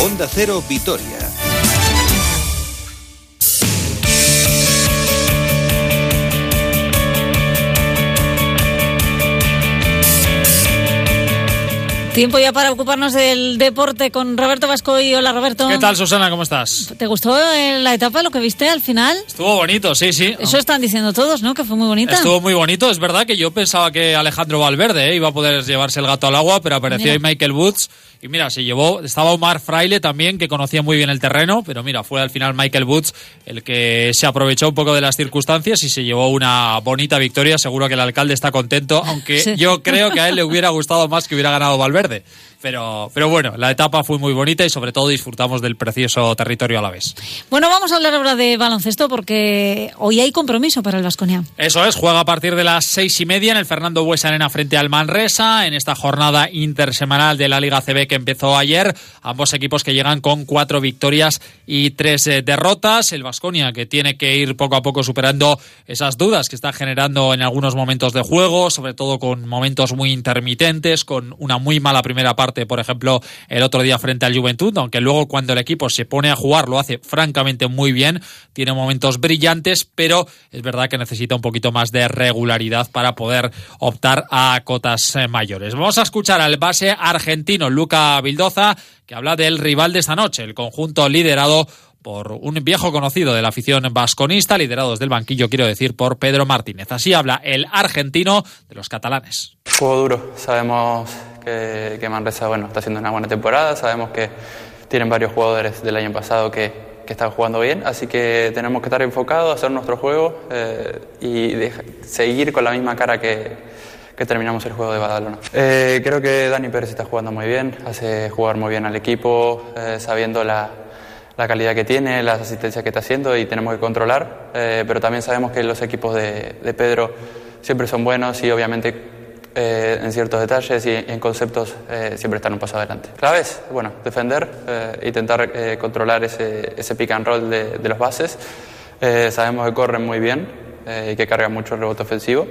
Onda Cero Vitoria. Tiempo ya para ocuparnos del deporte con Roberto Vasco y hola Roberto. ¿Qué tal Susana? ¿Cómo estás? ¿Te gustó eh, la etapa, lo que viste al final? Estuvo bonito, sí, sí. Eso están diciendo todos, ¿no? Que fue muy bonita. Estuvo muy bonito, es verdad que yo pensaba que Alejandro Valverde eh, iba a poder llevarse el gato al agua, pero apareció ahí Michael Woods y mira, se llevó, estaba Omar Fraile también, que conocía muy bien el terreno, pero mira, fue al final Michael Woods el que se aprovechó un poco de las circunstancias y se llevó una bonita victoria. Seguro que el alcalde está contento, aunque yo creo que a él le hubiera gustado más que hubiera ganado Valverde. it Pero, pero bueno, la etapa fue muy bonita y sobre todo disfrutamos del precioso territorio a la vez. Bueno, vamos a hablar ahora de baloncesto porque hoy hay compromiso para el Vasconia. Eso es, juega a partir de las seis y media en el Fernando Buesa Arena frente al Manresa en esta jornada intersemanal de la Liga CB que empezó ayer. Ambos equipos que llegan con cuatro victorias y tres eh, derrotas. El Vasconia que tiene que ir poco a poco superando esas dudas que está generando en algunos momentos de juego, sobre todo con momentos muy intermitentes, con una muy mala primera parte por ejemplo, el otro día frente al Juventud, aunque luego cuando el equipo se pone a jugar lo hace francamente muy bien, tiene momentos brillantes, pero es verdad que necesita un poquito más de regularidad para poder optar a cotas eh, mayores. Vamos a escuchar al base argentino Luca Bildoza, que habla del rival de esta noche, el conjunto liderado por un viejo conocido de la afición vasconista, liderado desde el banquillo, quiero decir, por Pedro Martínez. Así habla el argentino de los catalanes. Juego duro, sabemos que, que Manresa bueno, está haciendo una buena temporada, sabemos que tienen varios jugadores del año pasado que, que están jugando bien, así que tenemos que estar enfocados, hacer nuestro juego eh, y seguir con la misma cara que, que terminamos el juego de Badalona. Eh, creo que Dani Pérez está jugando muy bien, hace jugar muy bien al equipo, eh, sabiendo la, la calidad que tiene, las asistencias que está haciendo y tenemos que controlar, eh, pero también sabemos que los equipos de, de Pedro siempre son buenos y obviamente eh, en ciertos detalles y en conceptos eh, siempre están un paso adelante. Claves, bueno, defender, eh, intentar eh, controlar ese, ese pick and roll de, de los bases. Eh, sabemos que corren muy bien eh, y que cargan mucho el rebote ofensivo,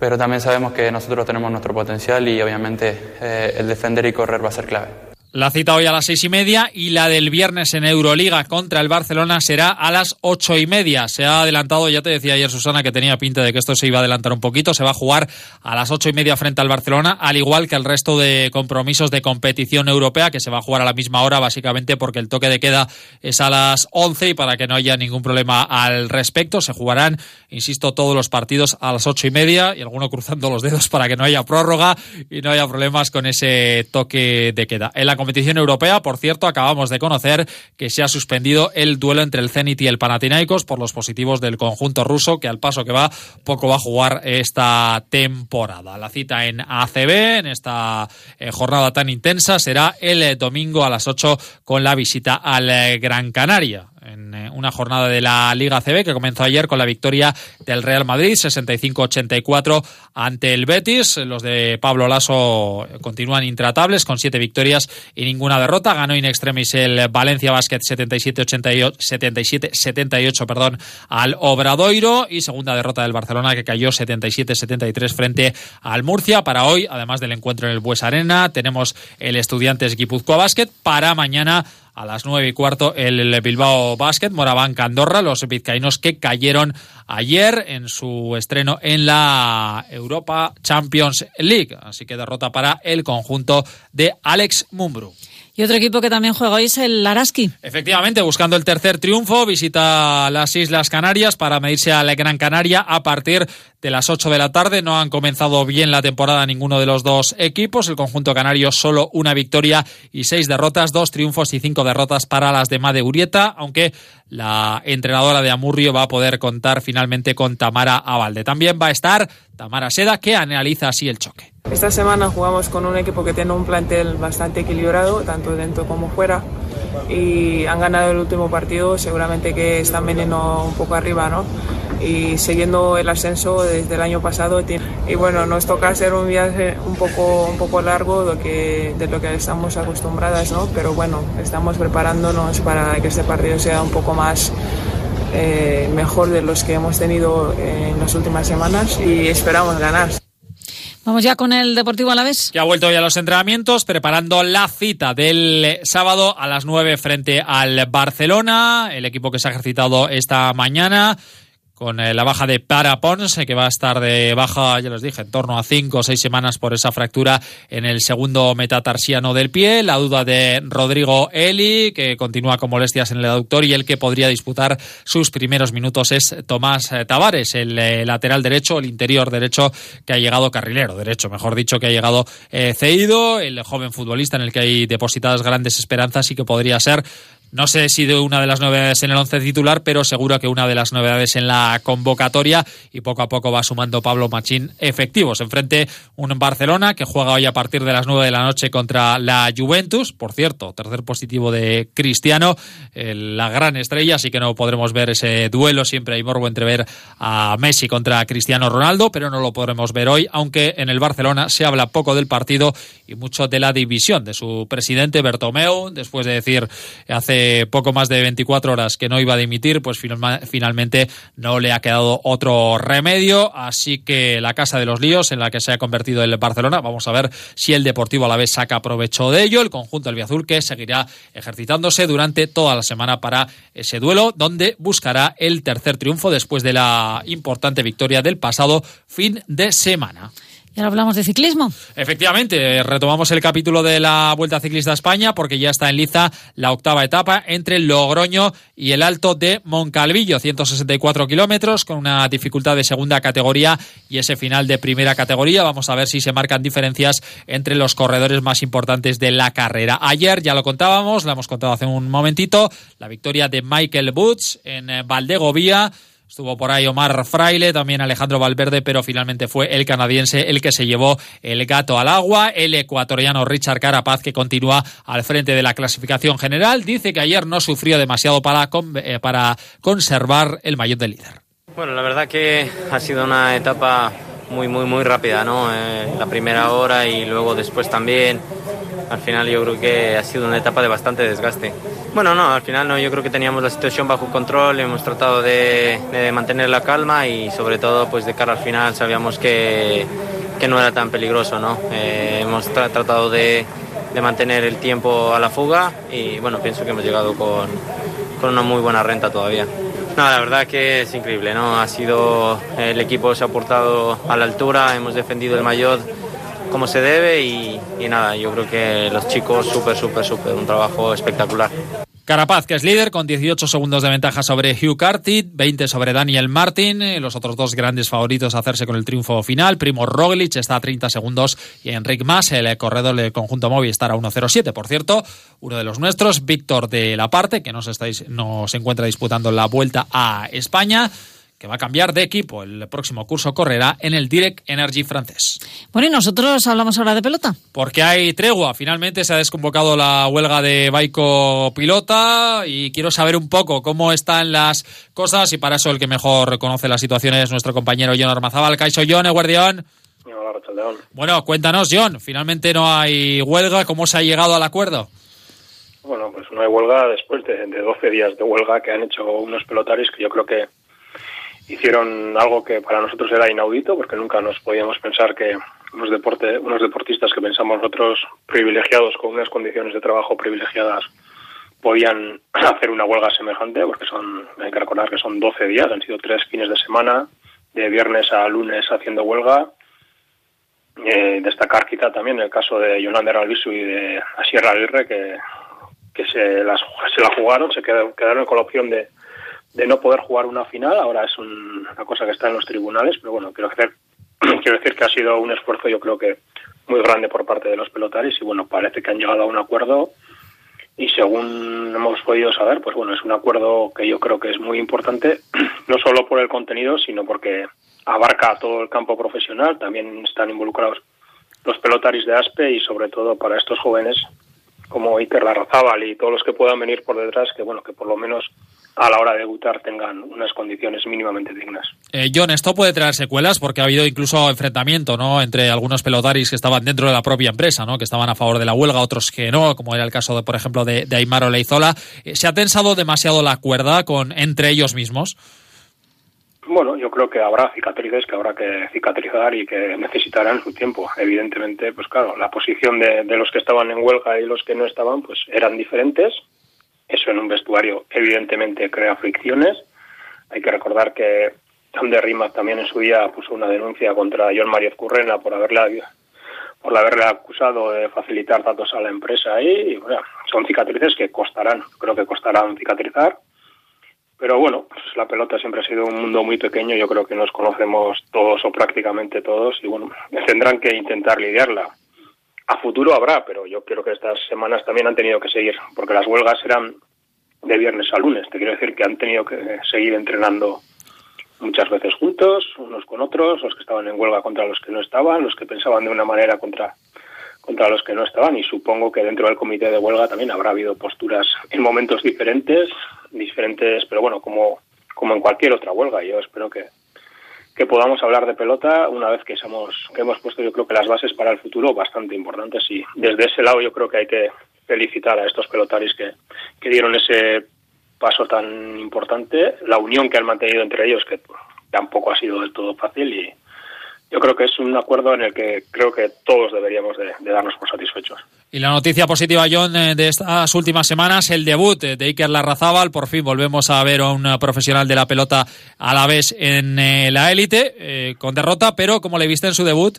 pero también sabemos que nosotros tenemos nuestro potencial y obviamente el defender y correr va a ser clave. La cita hoy a las seis y media y la del viernes en Euroliga contra el Barcelona será a las ocho y media. Se ha adelantado, ya te decía ayer Susana que tenía pinta de que esto se iba a adelantar un poquito. Se va a jugar a las ocho y media frente al Barcelona, al igual que el resto de compromisos de competición europea que se va a jugar a la misma hora, básicamente porque el toque de queda es a las once y para que no haya ningún problema al respecto. Se jugarán, insisto, todos los partidos a las ocho y media y alguno cruzando los dedos para que no haya prórroga y no haya problemas con ese toque de queda. En la competición europea, por cierto, acabamos de conocer que se ha suspendido el duelo entre el Zenit y el Panathinaikos por los positivos del conjunto ruso, que al paso que va, poco va a jugar esta temporada. La cita en ACB, en esta eh, jornada tan intensa, será el eh, domingo a las 8 con la visita al eh, Gran Canaria en una jornada de la Liga CB que comenzó ayer con la victoria del Real Madrid 65-84 ante el Betis. Los de Pablo Lasso continúan intratables con siete victorias y ninguna derrota. Ganó in extremis el Valencia Basket 77-78 perdón, al Obradoiro y segunda derrota del Barcelona que cayó 77-73 frente al Murcia. Para hoy, además del encuentro en el Bues Arena, tenemos el Estudiantes Guipúzcoa Basket. Para mañana a las nueve y cuarto el Bilbao Basket, Moraván Candorra, los vizcaínos que cayeron ayer en su estreno en la Europa Champions League. Así que derrota para el conjunto de Alex Mumbru. Y otro equipo que también juega hoy es el Araski. Efectivamente, buscando el tercer triunfo, visita las Islas Canarias para medirse a la Gran Canaria a partir de las 8 de la tarde. No han comenzado bien la temporada ninguno de los dos equipos. El conjunto canario solo una victoria y seis derrotas, dos triunfos y cinco derrotas para las de Made Urieta, aunque la entrenadora de Amurrio va a poder contar finalmente con Tamara Avalde. También va a estar Tamara Seda, que analiza así el choque. Esta semana jugamos con un equipo que tiene un plantel bastante equilibrado, tanto dentro como fuera, y han ganado el último partido, seguramente que están veniendo un poco arriba, ¿no? Y siguiendo el ascenso desde el año pasado. Y bueno, nos toca hacer un viaje un poco, un poco largo de, que, de lo que estamos acostumbradas, ¿no? Pero bueno, estamos preparándonos para que este partido sea un poco más eh, mejor de los que hemos tenido en las últimas semanas y esperamos ganar. Vamos ya con el Deportivo Alavés. Que ha vuelto hoy a los entrenamientos, preparando la cita del sábado a las 9 frente al Barcelona, el equipo que se ha ejercitado esta mañana con eh, la baja de Para Ponce, que va a estar de baja, ya les dije, en torno a cinco o seis semanas por esa fractura en el segundo metatarsiano del pie. La duda de Rodrigo Eli, que continúa con molestias en el aductor, y el que podría disputar sus primeros minutos es Tomás eh, Tavares, el eh, lateral derecho, el interior derecho, que ha llegado carrilero derecho, mejor dicho, que ha llegado cedido, el joven futbolista en el que hay depositadas grandes esperanzas y que podría ser no sé si de una de las novedades en el once titular, pero seguro que una de las novedades en la convocatoria y poco a poco va sumando Pablo Machín efectivos. Enfrente un Barcelona que juega hoy a partir de las nueve de la noche contra la Juventus. Por cierto, tercer positivo de Cristiano, la gran estrella, así que no podremos ver ese duelo. Siempre hay morbo entre ver a Messi contra Cristiano Ronaldo, pero no lo podremos ver hoy, aunque en el Barcelona se habla poco del partido y mucho de la división de su presidente Bertomeu, después de decir hace poco más de 24 horas que no iba a dimitir, pues finalmente no le ha quedado otro remedio. Así que la casa de los líos en la que se ha convertido el Barcelona, vamos a ver si el Deportivo a la vez saca provecho de ello. El conjunto del Azul que seguirá ejercitándose durante toda la semana para ese duelo, donde buscará el tercer triunfo después de la importante victoria del pasado fin de semana. Y ahora hablamos de ciclismo. Efectivamente, retomamos el capítulo de la Vuelta Ciclista a España porque ya está en liza la octava etapa entre Logroño y el Alto de Moncalvillo, 164 kilómetros con una dificultad de segunda categoría y ese final de primera categoría. Vamos a ver si se marcan diferencias entre los corredores más importantes de la carrera. Ayer ya lo contábamos, lo hemos contado hace un momentito, la victoria de Michael Boots en Valdegovía Estuvo por ahí Omar Fraile, también Alejandro Valverde, pero finalmente fue el canadiense el que se llevó el gato al agua. El ecuatoriano Richard Carapaz, que continúa al frente de la clasificación general, dice que ayer no sufrió demasiado para, eh, para conservar el maillot de líder. Bueno, la verdad que ha sido una etapa muy, muy, muy rápida, ¿no? Eh, la primera hora y luego después también. Al final yo creo que ha sido una etapa de bastante desgaste. Bueno, no, al final no, yo creo que teníamos la situación bajo control, hemos tratado de, mantener la calma y sobre todo pues de cara al final sabíamos que, que no era tan peligroso, ¿no? Eh, hemos tratado de, de, mantener el tiempo a la fuga y bueno, pienso que hemos llegado con, con una muy buena renta todavía. No, la verdad que es increíble, ¿no? Ha sido, el equipo se ha portado a la altura, hemos defendido el mayor como se debe y, y nada, yo creo que los chicos súper, súper, súper, un trabajo espectacular. Carapaz, que es líder, con 18 segundos de ventaja sobre Hugh Carty, 20 sobre Daniel Martin, eh, los otros dos grandes favoritos a hacerse con el triunfo final. Primo Roglic está a 30 segundos y Enric Mas, el corredor del conjunto móvil, estará a 1.07. Por cierto, uno de los nuestros, Víctor de la Parte, que no se, no se encuentra disputando la vuelta a España que va a cambiar de equipo. El próximo curso correrá en el Direct Energy francés. Bueno, y nosotros hablamos ahora de pelota. Porque hay tregua. Finalmente se ha desconvocado la huelga de Baico Pilota y quiero saber un poco cómo están las cosas y para eso el que mejor conoce la situación es nuestro compañero John Armazábal. Caixo John, Guardián. Bueno, cuéntanos, John. Finalmente no hay huelga. ¿Cómo se ha llegado al acuerdo? Bueno, pues no hay huelga después de, de 12 días de huelga que han hecho unos pelotaris que yo creo que hicieron algo que para nosotros era inaudito, porque nunca nos podíamos pensar que unos, deporte, unos deportistas que pensamos nosotros privilegiados, con unas condiciones de trabajo privilegiadas, podían hacer una huelga semejante, porque son, hay que recordar que son 12 días, han sido tres fines de semana, de viernes a lunes haciendo huelga. Eh, destacar quizá también el caso de Yolander Albisu y de Sierra Aguirre, que, que se, las, se la jugaron, se quedaron con la opción de, de no poder jugar una final. Ahora es una cosa que está en los tribunales, pero bueno, quiero decir, quiero decir que ha sido un esfuerzo, yo creo que muy grande por parte de los pelotaris y bueno, parece que han llegado a un acuerdo y según hemos podido saber, pues bueno, es un acuerdo que yo creo que es muy importante, no solo por el contenido, sino porque abarca todo el campo profesional, también están involucrados los pelotaris de ASPE y sobre todo para estos jóvenes como Iker Larrazábal y todos los que puedan venir por detrás, que bueno, que por lo menos a la hora de debutar tengan unas condiciones mínimamente dignas. Eh, John, esto puede traer secuelas porque ha habido incluso enfrentamiento ¿no? entre algunos pelotaris que estaban dentro de la propia empresa, ¿no? que estaban a favor de la huelga, otros que no, como era el caso, de, por ejemplo, de, de Aymar Oleizola. Eh, ¿Se ha tensado demasiado la cuerda con, entre ellos mismos? Bueno, yo creo que habrá cicatrices que habrá que cicatrizar y que necesitarán su tiempo. Evidentemente, pues claro, la posición de, de los que estaban en huelga y los que no estaban, pues eran diferentes. Eso en un vestuario evidentemente crea fricciones. Hay que recordar que Ander Rimac también en su día puso una denuncia contra John Mario Currena por haberle por haberle acusado de facilitar datos a la empresa. Y, bueno, son cicatrices que costarán, creo que costarán cicatrizar pero bueno, pues la pelota siempre ha sido un mundo muy pequeño, yo creo que nos conocemos todos o prácticamente todos y bueno, tendrán que intentar lidiarla. A futuro habrá, pero yo creo que estas semanas también han tenido que seguir, porque las huelgas eran de viernes a lunes, te quiero decir que han tenido que seguir entrenando muchas veces juntos, unos con otros, los que estaban en huelga contra los que no estaban, los que pensaban de una manera contra contra los que no estaban. Y supongo que dentro del comité de huelga también habrá habido posturas en momentos diferentes, diferentes, pero bueno, como, como en cualquier otra huelga. Yo espero que, que podamos hablar de pelota una vez que, somos, que hemos puesto yo creo que las bases para el futuro bastante importantes. Y desde ese lado yo creo que hay que felicitar a estos pelotaris que, que dieron ese paso tan importante, la unión que han mantenido entre ellos que tampoco ha sido del todo fácil y, yo creo que es un acuerdo en el que creo que todos deberíamos de, darnos por satisfechos. Y la noticia positiva, John, eh, de estas últimas semanas, el debut de Iker Larrazábal. Por fin volvemos a ver a un profesional de la pelota a la vez en eh, la élite, eh, con derrota, pero como le viste en su debut?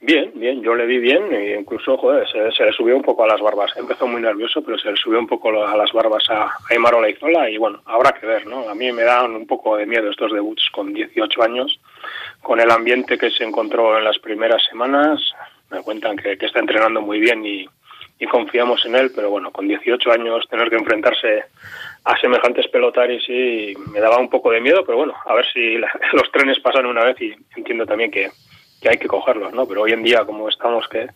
Bien, bien, yo le vi bien e incluso joder, se, le subió un poco a las barbas. Empezó muy nervioso, pero se le subió un poco a las barbas a Aymar Olaizola y bueno, habrá que ver, ¿no? A mí me dan un poco de miedo estos debuts con 18 años con el ambiente que se encontró en las primeras semanas. Me cuentan que, está entrenando muy bien y, confiamos en él, pero bueno, con 18 años tener que enfrentarse a semejantes pelotaris y me daba un poco de miedo, pero bueno, a ver si los trenes pasan una vez y entiendo también que, hay que cogerlos, ¿no? Pero hoy en día, como estamos que,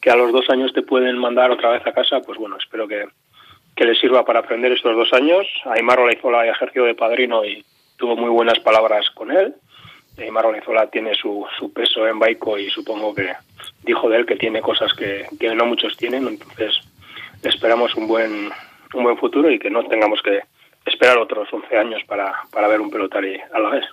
que a los dos años te pueden mandar otra vez a casa, pues bueno, espero que, que le sirva para aprender estos dos años. Aymar Olaizola ha ejercido de padrino y tuvo muy buenas palabras con él. Neymar Onizola tiene su, su peso en Baico y supongo que dijo de él que tiene cosas que, que no muchos tienen, entonces esperamos un buen, un buen futuro y que no tengamos que esperar otros 11 años para, para ver un pelotari a la vez.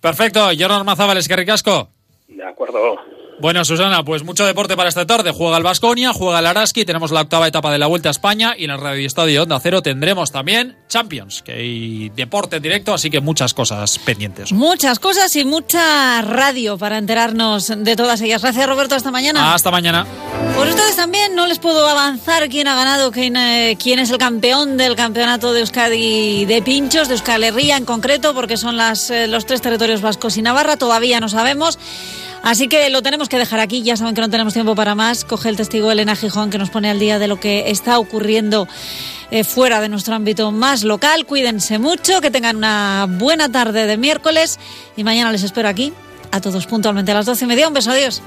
Perfecto, Jordan Mazábal, que ricasco. De acuerdo. Bueno, Susana, pues mucho deporte para esta tarde. Juega el Vasconia, juega el Araski, tenemos la octava etapa de la Vuelta a España y en el Radio Estadio Onda Cero tendremos también Champions, que hay deporte en directo, así que muchas cosas pendientes. Muchas cosas y mucha radio para enterarnos de todas ellas. Gracias, Roberto. Hasta mañana. Hasta mañana. Por ustedes también no les puedo avanzar quién ha ganado, quién, eh, quién es el campeón del campeonato de Euskadi de pinchos, de Euskal Herria en concreto, porque son las, eh, los tres territorios vascos y Navarra. Todavía no sabemos. Así que lo tenemos que dejar aquí, ya saben que no tenemos tiempo para más. Coge el testigo Elena Gijón que nos pone al día de lo que está ocurriendo eh, fuera de nuestro ámbito más local. Cuídense mucho, que tengan una buena tarde de miércoles y mañana les espero aquí a todos puntualmente a las doce y media. Un beso, adiós.